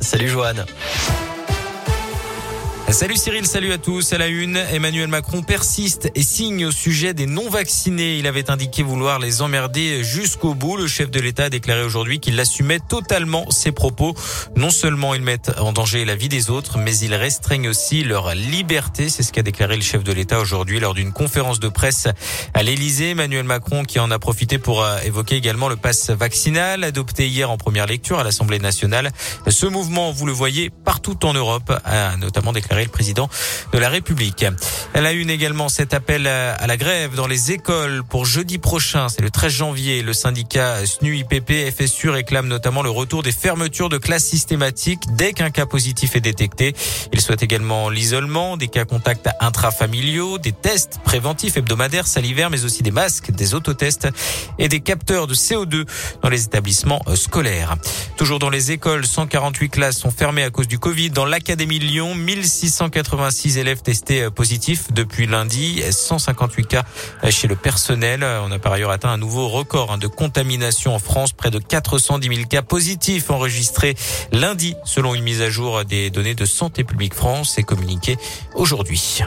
Salut Joanne. Salut Cyril, salut à tous. À la une, Emmanuel Macron persiste et signe au sujet des non-vaccinés. Il avait indiqué vouloir les emmerder jusqu'au bout. Le chef de l'État a déclaré aujourd'hui qu'il assumait totalement ses propos. Non seulement ils mettent en danger la vie des autres, mais ils restreignent aussi leur liberté. C'est ce qu'a déclaré le chef de l'État aujourd'hui lors d'une conférence de presse à l'Élysée. Emmanuel Macron qui en a profité pour euh, évoquer également le pass vaccinal adopté hier en première lecture à l'Assemblée nationale. Ce mouvement, vous le voyez, partout en Europe, a notamment déclaré le président de la République. Elle a une également cet appel à la grève dans les écoles pour jeudi prochain. C'est le 13 janvier. Le syndicat SNU-IPP FSU réclame notamment le retour des fermetures de classes systématiques dès qu'un cas positif est détecté. Il souhaite également l'isolement, des cas contacts intrafamiliaux, des tests préventifs hebdomadaires salivaires, mais aussi des masques, des autotests et des capteurs de CO2 dans les établissements scolaires. Toujours dans les écoles, 148 classes sont fermées à cause du Covid. Dans l'Académie Lyon, 1686 élèves testés euh, positifs depuis lundi, 158 cas euh, chez le personnel. On a par ailleurs atteint un nouveau record hein, de contamination en France, près de 410 000 cas positifs enregistrés lundi, selon une mise à jour des données de Santé publique France et communiquée aujourd'hui.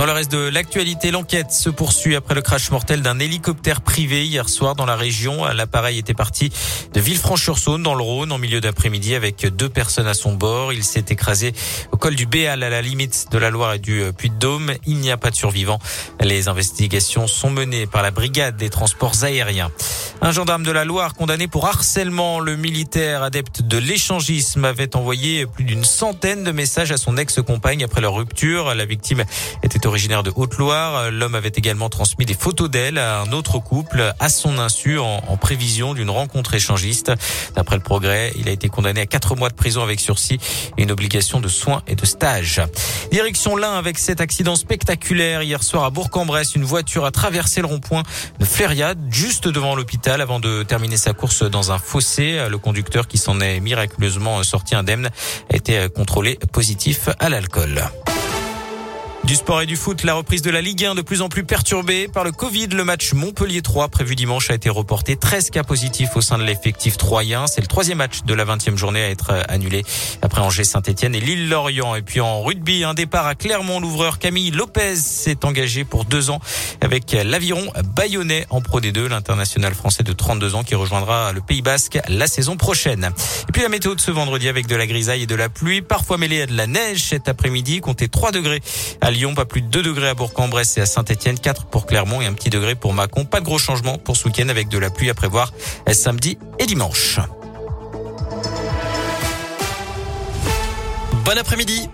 Dans le reste de l'actualité, l'enquête se poursuit après le crash mortel d'un hélicoptère privé hier soir dans la région. L'appareil était parti de Villefranche-sur-Saône dans le Rhône en milieu d'après-midi avec deux personnes à son bord. Il s'est écrasé au col du Béal à la limite de la Loire et du Puy-de-Dôme. Il n'y a pas de survivants. Les investigations sont menées par la brigade des transports aériens. Un gendarme de la Loire condamné pour harcèlement, le militaire adepte de l'échangisme avait envoyé plus d'une centaine de messages à son ex-compagne après leur rupture. La victime était originaire de Haute-Loire. L'homme avait également transmis des photos d'elle à un autre couple à son insu en, prévision d'une rencontre échangiste. D'après le progrès, il a été condamné à quatre mois de prison avec sursis et une obligation de soins et de stage. Direction l'Ain avec cet accident spectaculaire hier soir à Bourg-en-Bresse. Une voiture a traversé le rond-point de Flériade juste devant l'hôpital avant de terminer sa course dans un fossé. Le conducteur qui s'en est miraculeusement sorti indemne a été contrôlé positif à l'alcool. Du sport et du foot, la reprise de la Ligue 1 de plus en plus perturbée par le Covid. Le match Montpellier 3 prévu dimanche a été reporté. 13 cas positifs au sein de l'effectif troyen. C'est le troisième match de la 20e journée à être annulé après Angers Saint-Etienne et Lille-Lorient. Et puis en rugby, un départ à Clermont. L'ouvreur Camille Lopez s'est engagé pour deux ans avec l'aviron bayonnais en Pro D2. L'international français de 32 ans qui rejoindra le Pays Basque la saison prochaine. Et puis la météo de ce vendredi avec de la grisaille et de la pluie, parfois mêlée à de la neige cet après-midi. Comptez 3 degrés à Pas plus de 2 degrés à Bourg-en-Bresse et à Saint-Etienne, 4 pour Clermont et un petit degré pour Mâcon. Pas de gros changements pour ce week-end avec de la pluie à prévoir samedi et dimanche. Bon après-midi.